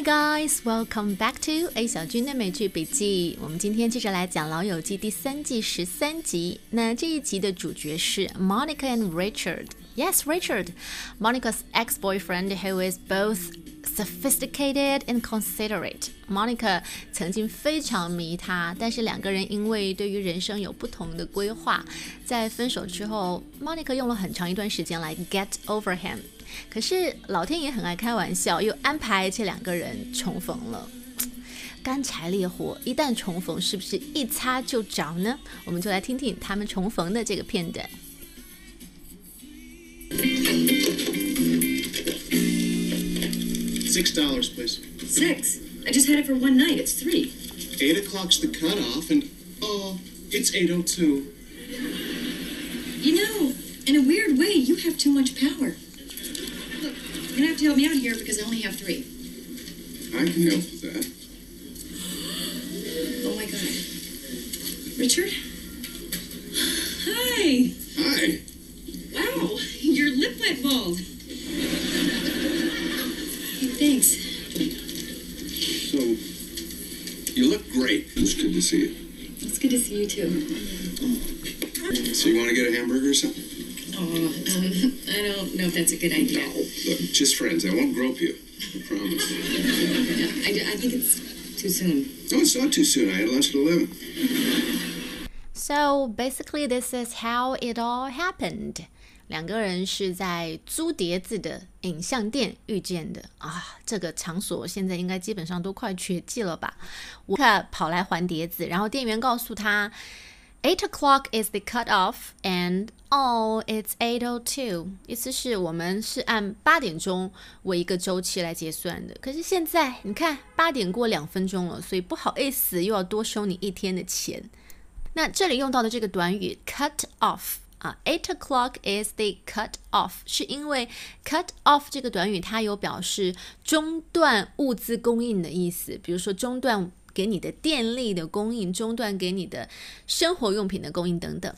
Hey guys, welcome back to A 小军的美剧笔记。我们今天接着来讲《老友记》第三季十三集。那这一集的主角是 Monica and Richard. Yes, Richard, Monica's ex-boyfriend who is both sophisticated and considerate. Monica 曾经非常迷他，但是两个人因为对于人生有不同的规划，在分手之后，Monica 用了很长一段时间来 get over him。可是老天爷很爱开玩笑，又安排这两个人重逢了。干柴烈火一旦重逢，是不是一擦就着呢？我们就来听听他们重逢的这个片段。Six dollars, please. Six. I just had it for one night. It's three. Eight o'clock's the cutoff, and oh, it's eight oh two. You know, in a weird way, you have too much power. Look, you're gonna have to help me out here because I only have three. I can help with that. Oh my god. Richard? Hi. Hi. Wow, your lip went bald. Thanks. So, you look great. It's good to see you. It's good to see you too. So, you want to get a hamburger or something? Oh, um, I don't know if that's a good idea. No. Look, just friends. I won't grope you. I promise. I, I think it's too soon. No, it's not too soon. I had lunch at 11. So basically, this is how it all happened. 两个人是在租碟子的影像店遇见的啊，这个场所现在应该基本上都快绝迹了吧？我看跑来还碟子，然后店员告诉他，eight o'clock is the cut off，and oh it's eight o two，意思是我们是按八点钟为一个周期来结算的。可是现在你看八点过两分钟了，所以不好意思又要多收你一天的钱。那这里用到的这个短语 cut off。啊，eight o'clock is the cut off，是因为 cut off 这个短语它有表示中断物资供应的意思，比如说中断给你的电力的供应，中断给你的生活用品的供应等等。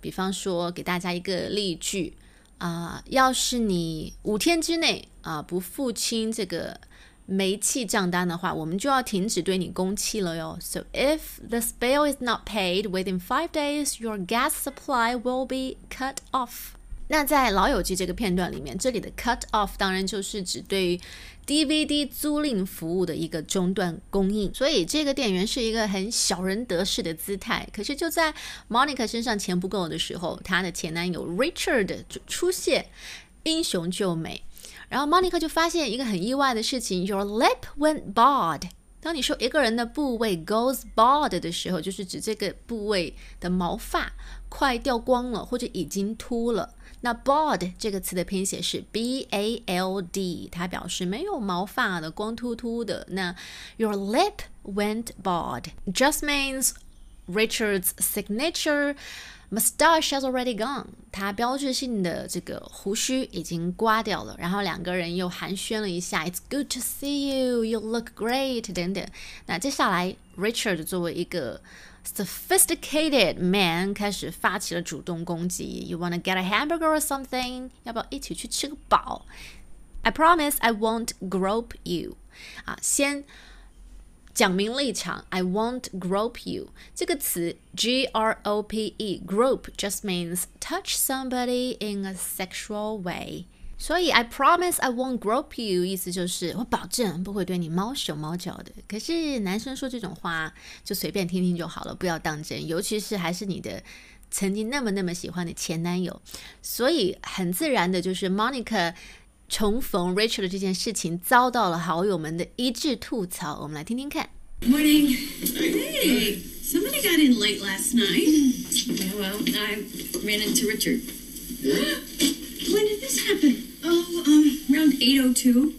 比方说，给大家一个例句啊，要是你五天之内啊不付清这个。煤气账单的话，我们就要停止对你供气了哟。So if the bill is not paid within five days, your gas supply will be cut off。那在《老友记》这个片段里面，这里的 cut off 当然就是指对于 DVD 租赁服务的一个中断供应。所以这个店员是一个很小人得势的姿态。可是就在 Monica 身上钱不够的时候，她的前男友 Richard 就出现，英雄救美。然后 Monica 就发现一个很意外的事情，Your lip went bald。当你说一个人的部位 goes bald 的时候，就是指这个部位的毛发快掉光了，或者已经秃了。那 bald 这个词的拼写是 b a l d，它表示没有毛发的，光秃秃的。那 Your lip went bald just means Richard's signature。Mustache has already gone，他标志性的这个胡须已经刮掉了。然后两个人又寒暄了一下，It's good to see you, you look great 等等。那接下来，Richard 作为一个 sophisticated man 开始发起了主动攻击。You wanna get a hamburger or something？要不要一起去吃个饱？I promise I won't grope you。啊，先。讲明立场，I won't grope you 这个词，G R O P E，grope just means touch somebody in a sexual way。所以 I promise I won't grope you，意思就是我保证不会对你猫手猫脚的。可是男生说这种话就随便听听就好了，不要当真，尤其是还是你的曾经那么那么喜欢的前男友。所以很自然的就是 Monica。重逢 Rachel 的这件事情遭到了好友们的一致吐槽，我们来听听看。Morning. Hey, somebody got in late last night. Yeah, well, I ran into Richard. when did this happen? Oh, um, around 8.02.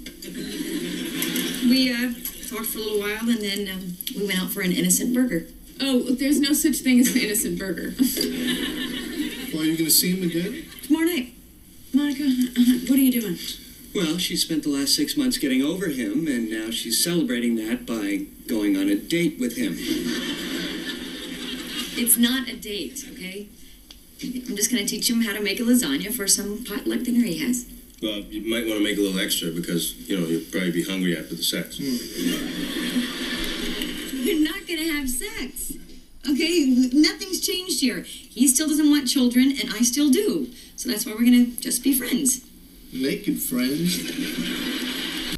We, uh, talked for a little while and then um, we went out for an innocent burger. Oh, there's no such thing as an innocent burger. Well, are you going to see him again? Tomorrow night. Monica, uh, what are you doing? Well, she spent the last six months getting over him, and now she's celebrating that by going on a date with him. It's not a date, okay? I'm just gonna teach him how to make a lasagna for some potluck dinner he has. Well, you might want to make a little extra because, you know, you'll probably be hungry after the sex. We're not gonna have sex Okay, nothing's changed here. He still doesn't want children, and I still do. So that's why we're gonna just be friends. Naked friends?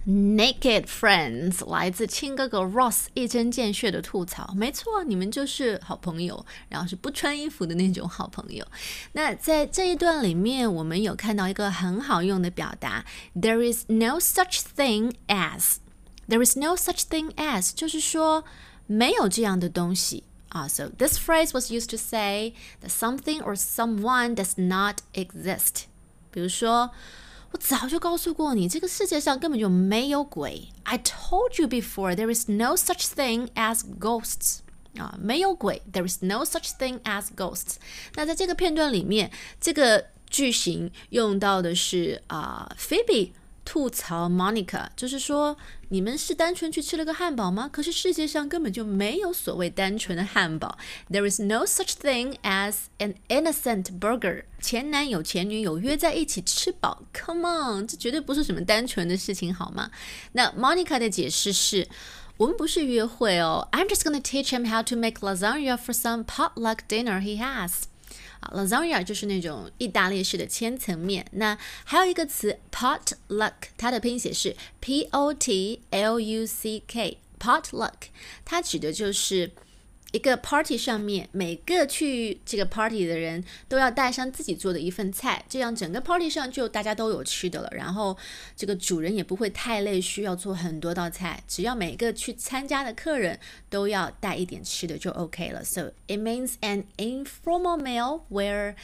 Naked Friends 来自亲哥哥 Ross 一针见血的吐槽，没错，你们就是好朋友，然后是不穿衣服的那种好朋友。那在这一段里面，我们有看到一个很好用的表达，There is no such thing as。There is no such thing as，就是说没有这样的东西 啊。So this phrase was used to say that something or someone does not exist。比如说。我早就告诉过你，这个世界上根本就没有鬼。I told you before there is no such thing as ghosts。啊，没有鬼，there is no such thing as ghosts。那在这个片段里面，这个句型用到的是啊、Phoebe 吐槽 Monica，就是说你们是单纯去吃了个汉堡吗？可是世界上根本就没有所谓单纯的汉堡。There is no such thing as an innocent burger。前男友前女友约在一起吃饱，Come on，这绝对不是什么单纯的事情，好吗？那 Monica 的解释是。我们不是约会哦，I'm just gonna teach him how to make lasagna for some potluck dinner he has。啊，lasagna 就是那种意大利式的千层面。那还有一个词 potluck，它的拼写是 p o t l u c k，potluck，它指的就是一个 party 上面每个去这个 party 的人都要带上自己做的一份菜，这样整个 party 上就大家都有吃的了。然后这个主人也不会太累，需要做很多道菜，只要每个去参加的客人都要带一点吃的就 OK 了。So it means an informal meal where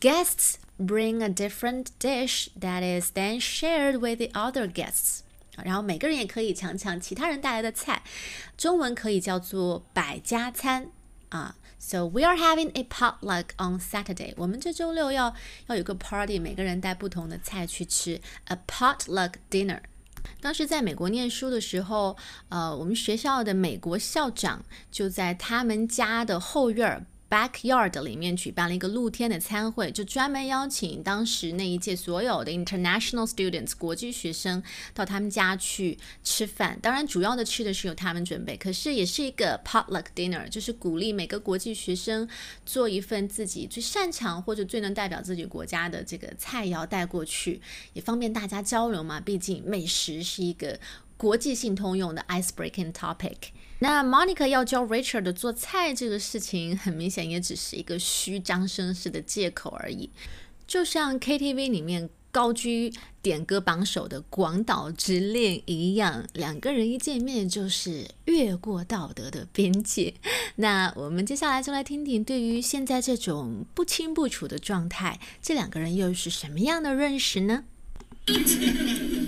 guests bring a different dish that is then shared with the other guests. 然后每个人也可以尝尝其他人带来的菜，中文可以叫做百家餐啊。So we are having a potluck on Saturday。我们这周六要要有个 party，每个人带不同的菜去吃，a potluck dinner。当时在美国念书的时候，呃，我们学校的美国校长就在他们家的后院儿。Backyard 里面举办了一个露天的餐会，就专门邀请当时那一届所有的 international students 国际学生到他们家去吃饭。当然，主要的吃的是由他们准备，可是也是一个 potluck dinner，就是鼓励每个国际学生做一份自己最擅长或者最能代表自己国家的这个菜肴带过去，也方便大家交流嘛。毕竟美食是一个国际性通用的 ice breaking topic。那 Monica 要教 Richard 做菜这个事情，很明显也只是一个虚张声势的借口而已。就像 KTV 里面高居点歌榜首的《广岛之恋》一样，两个人一见面就是越过道德的边界。那我们接下来就来听听，对于现在这种不清不楚的状态，这两个人又是什么样的认识呢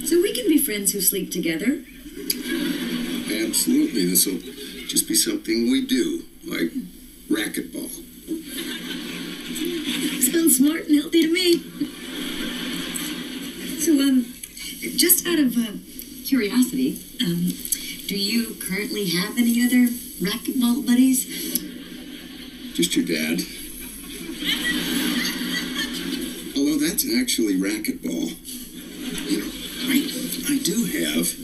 ？So we can be friends who sleep together. Absolutely. This will just be something we do, like racquetball. Sounds smart and healthy to me. So, um, just out of uh, curiosity, um, do you currently have any other racquetball buddies? Just your dad. Although that's actually racquetball. You know, I, I do have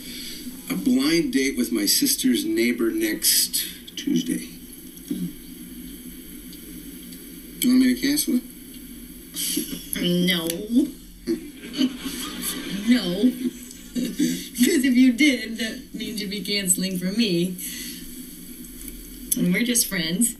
a blind date with my sister's neighbor next Tuesday. Do you want me to cancel it? No. no. Because if you did, that means you'd be canceling for me. And we're just friends.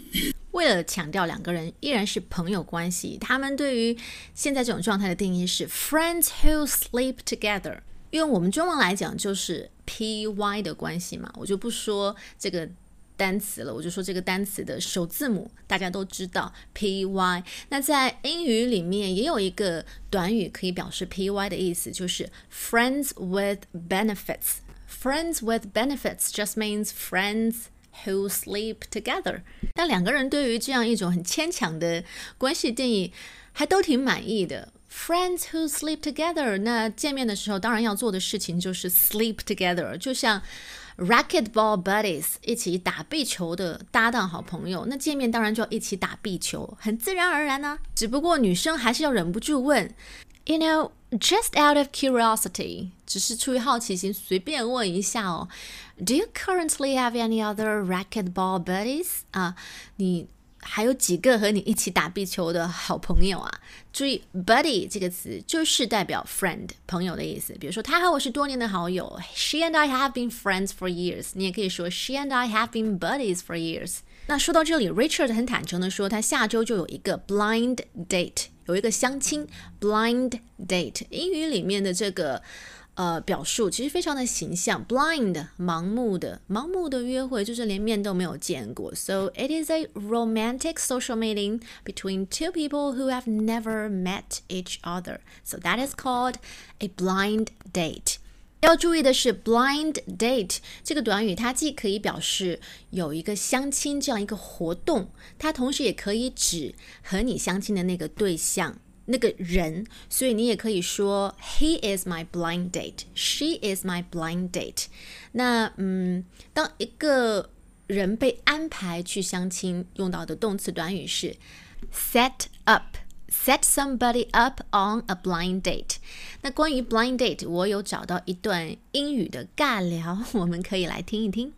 为了强调两个人依然是朋友关系，他们对于现在这种状态的定义是 friends who sleep together。 用我们中文来讲就是 P Y 的关系嘛，我就不说这个单词了，我就说这个单词的首字母，大家都知道 P Y。那在英语里面也有一个短语可以表示 P Y 的意思，就是 friends with benefits。Friends with benefits just means friends who sleep together。那两个人对于这样一种很牵强的关系定义，还都挺满意的。Friends who sleep together，那见面的时候当然要做的事情就是 sleep together，就像 racquetball buddies 一起打壁球的搭档好朋友，那见面当然就要一起打壁球，很自然而然呢。只不过女生还是要忍不住问 You know, just out of curiosity，只是出于好奇心，随便问一下哦。Do you currently have any other racquetball buddies？啊，你还有几个和你一起打壁球的好朋友啊？注意，buddy 这个词就是代表 friend 朋友的意思。比如说，他和我是多年的好友，She and I have been friends for years。你也可以说，She and I have been buddies for years。那说到这里，Richard 很坦诚的说，他下周就有一个 blind date，有一个相亲 blind date。英语里面的这个。呃，表述其实非常的形象，blind 盲目的，盲目的约会就是连面都没有见过。So it is a romantic social meeting between two people who have never met each other. So that is called a blind date. 要注意的是，blind date 这个短语，它既可以表示有一个相亲这样一个活动，它同时也可以指和你相亲的那个对象。那个人，所以你也可以说 He is my blind date. She is my blind date. 那嗯，当一个人被安排去相亲，用到的动词短语是 set up. Set somebody up on a blind date. 那关于 blind date，我有找到一段英语的尬聊，我们可以来听一听。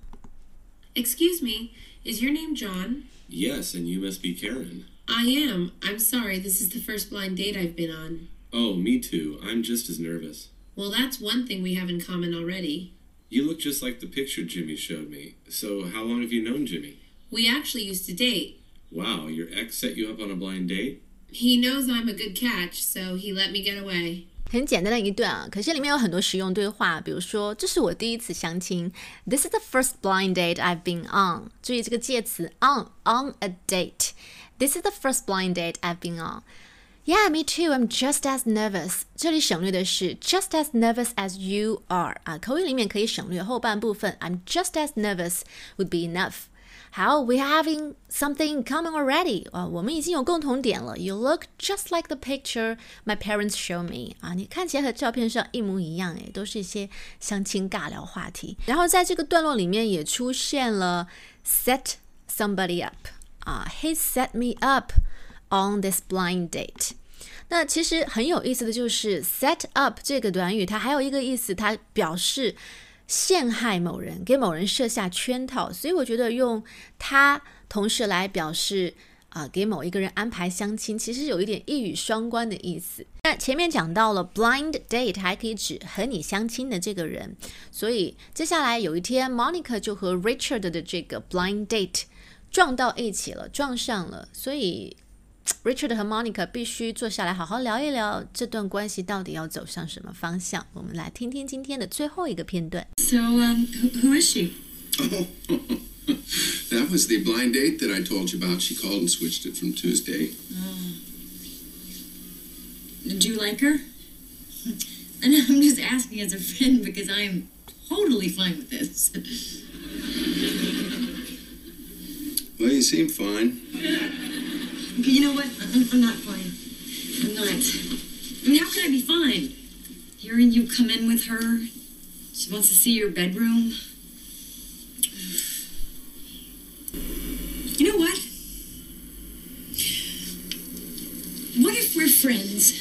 Excuse me, is your name John? Yes, and you must be Karen. I am. I'm sorry, this is the first blind date I've been on. Oh, me too. I'm just as nervous. Well, that's one thing we have in common already. You look just like the picture Jimmy showed me. So, how long have you known Jimmy? We actually used to date. Wow, your ex set you up on a blind date? He knows I'm a good catch, so he let me get away. 很简单的一段啊，可是里面有很多实用对话，比如说，这是我第一次相亲，This is the first blind date I've been on。注意这个介词 on on a date。This is the first blind date I've been on. Yeah, me too. I'm just as nervous. 这里省略的是 just as nervous as you are 啊，口语里面可以省略后半部分。I'm just as nervous would be enough. 好，we having something in common already 啊，我们已经有共同点了。You look just like the picture my parents show me 啊，你看起来和照片上一模一样，诶，都是一些相亲尬聊话题。然后在这个段落里面也出现了 set somebody up。啊，He set me up on this blind date。那其实很有意思的就是 set up 这个短语，它还有一个意思，它表示 陷害某人，给某人设下圈套。所以我觉得用它同时来表示啊，给某一个人安排相亲，其实有一点一语双关的意思。那前面讲到了 blind date 还可以指和你相亲的这个人，所以接下来有一天，Monica 就和 Richard 的这个 blind date。撞到一起了，撞上了，所以 Richard 和 Monica 必须坐下来好好聊一聊这段关系到底要走向什么方向。我们来听听今天的最后一个片段。So, um, who is she? Oh, that was the blind date that I told you about. She called and switched it from Tuesday. Oh. Did you like her? And I'm just asking as a friend because I am totally fine with this. Well, you seem fine. Okay, You know what? I'm, I'm not fine. I'm not. I mean, how can I be fine? Hearing you come in with her, she wants to see your bedroom. You know what? What if we're friends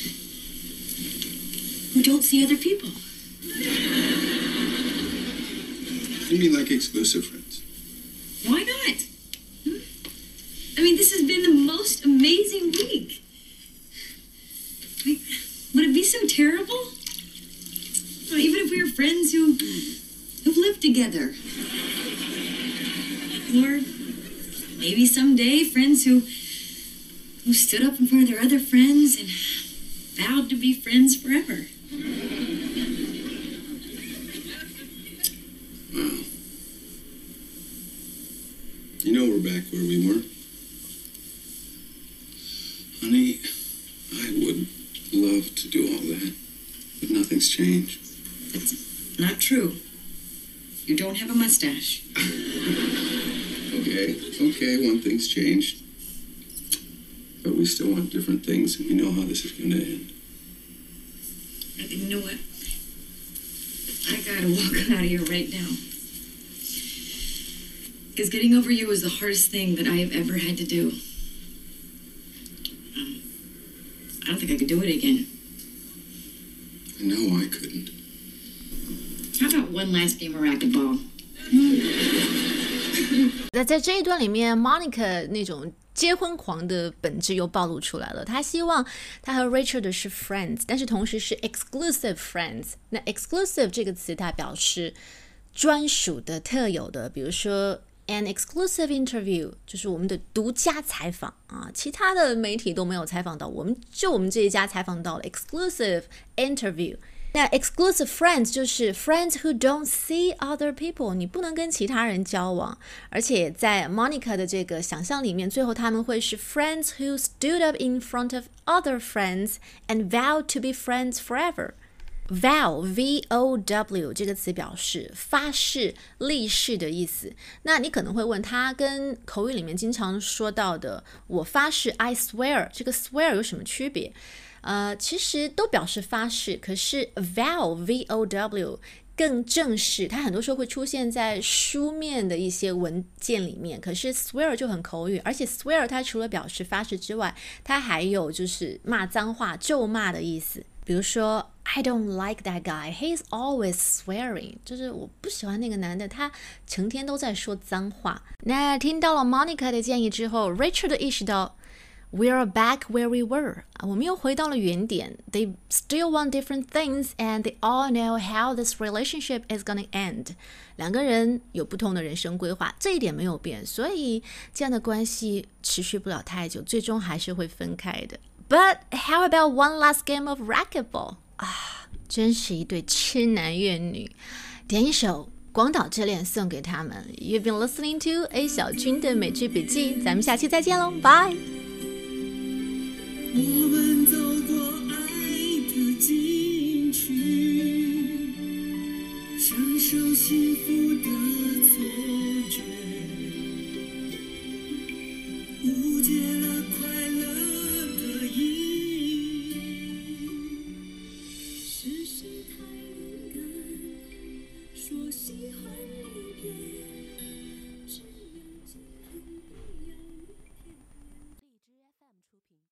who don't see other people? You mean like exclusive friends? Why not? Hmm? I mean, this has been the most amazing week. I mean, would it be so terrible? Well, even if we were friends who who've lived together, or maybe someday friends who who stood up in front of their other friends and vowed to be friends forever. Wow. You know we're back where we were. Honey, I would love to do all that, but nothing's changed. That's not true. You don't have a mustache. Okay, okay, one thing's changed. But we still want different things, and we know how this is going to end. You know what? I gotta walk out of here right now. Because getting over you was the hardest thing that I have ever had to do. Um, I don't think I could do it again. No, I couldn't. How about one last game of racquetball? 那在这一段里面，Monica 那种结婚狂的本质又暴露出来了。她希望她和 Richard 是 friends，但是同时是 exclusive friends。那 exclusive 这个词，它表示专属的、特有的，比如说 an exclusive interview，就是我们的独家采访啊，其他的媒体都没有采访到，我们就我们这一家采访到了 exclusive interview。那 exclusive friends 就是 friends who don't see other people，你不能跟其他人交往。而且在 Monica 的这个想象里面，最后他们会是 friends who stood up in front of other friends and vowed to be friends forever。vow v o w 这个词表示发誓、立誓的意思。那你可能会问，他跟口语里面经常说到的“我发誓 ”I swear，这个 swear 有什么区别？呃，其实都表示发誓，可是 vow v o w 更正式，它很多时候会出现在书面的一些文件里面。可是 swear 就很口语，而且 swear 它除了表示发誓之外，它还有就是骂脏话、咒骂的意思。比如说，I don't like that guy. He is always swearing. 就是我不喜欢那个男的，他成天都在说脏话。那听到了 Monica 的建议之后，Richard 意识到。We're back where we were. 我们又回到了原点。They still want different things, and they all know how this relationship is gonna end. 两个人有不同的人生规划，这一点没有变，所以这样的关系持续不了太久，最终还是会分开的。But how about one last game of racquetball? 啊，真是一对痴男怨女。点一首《广岛之恋》送给他们。You've been listening to A 小军的美剧笔记，咱们下期再见喽，Bye。 我们走过爱的禁区，享受幸福的错觉，误解了。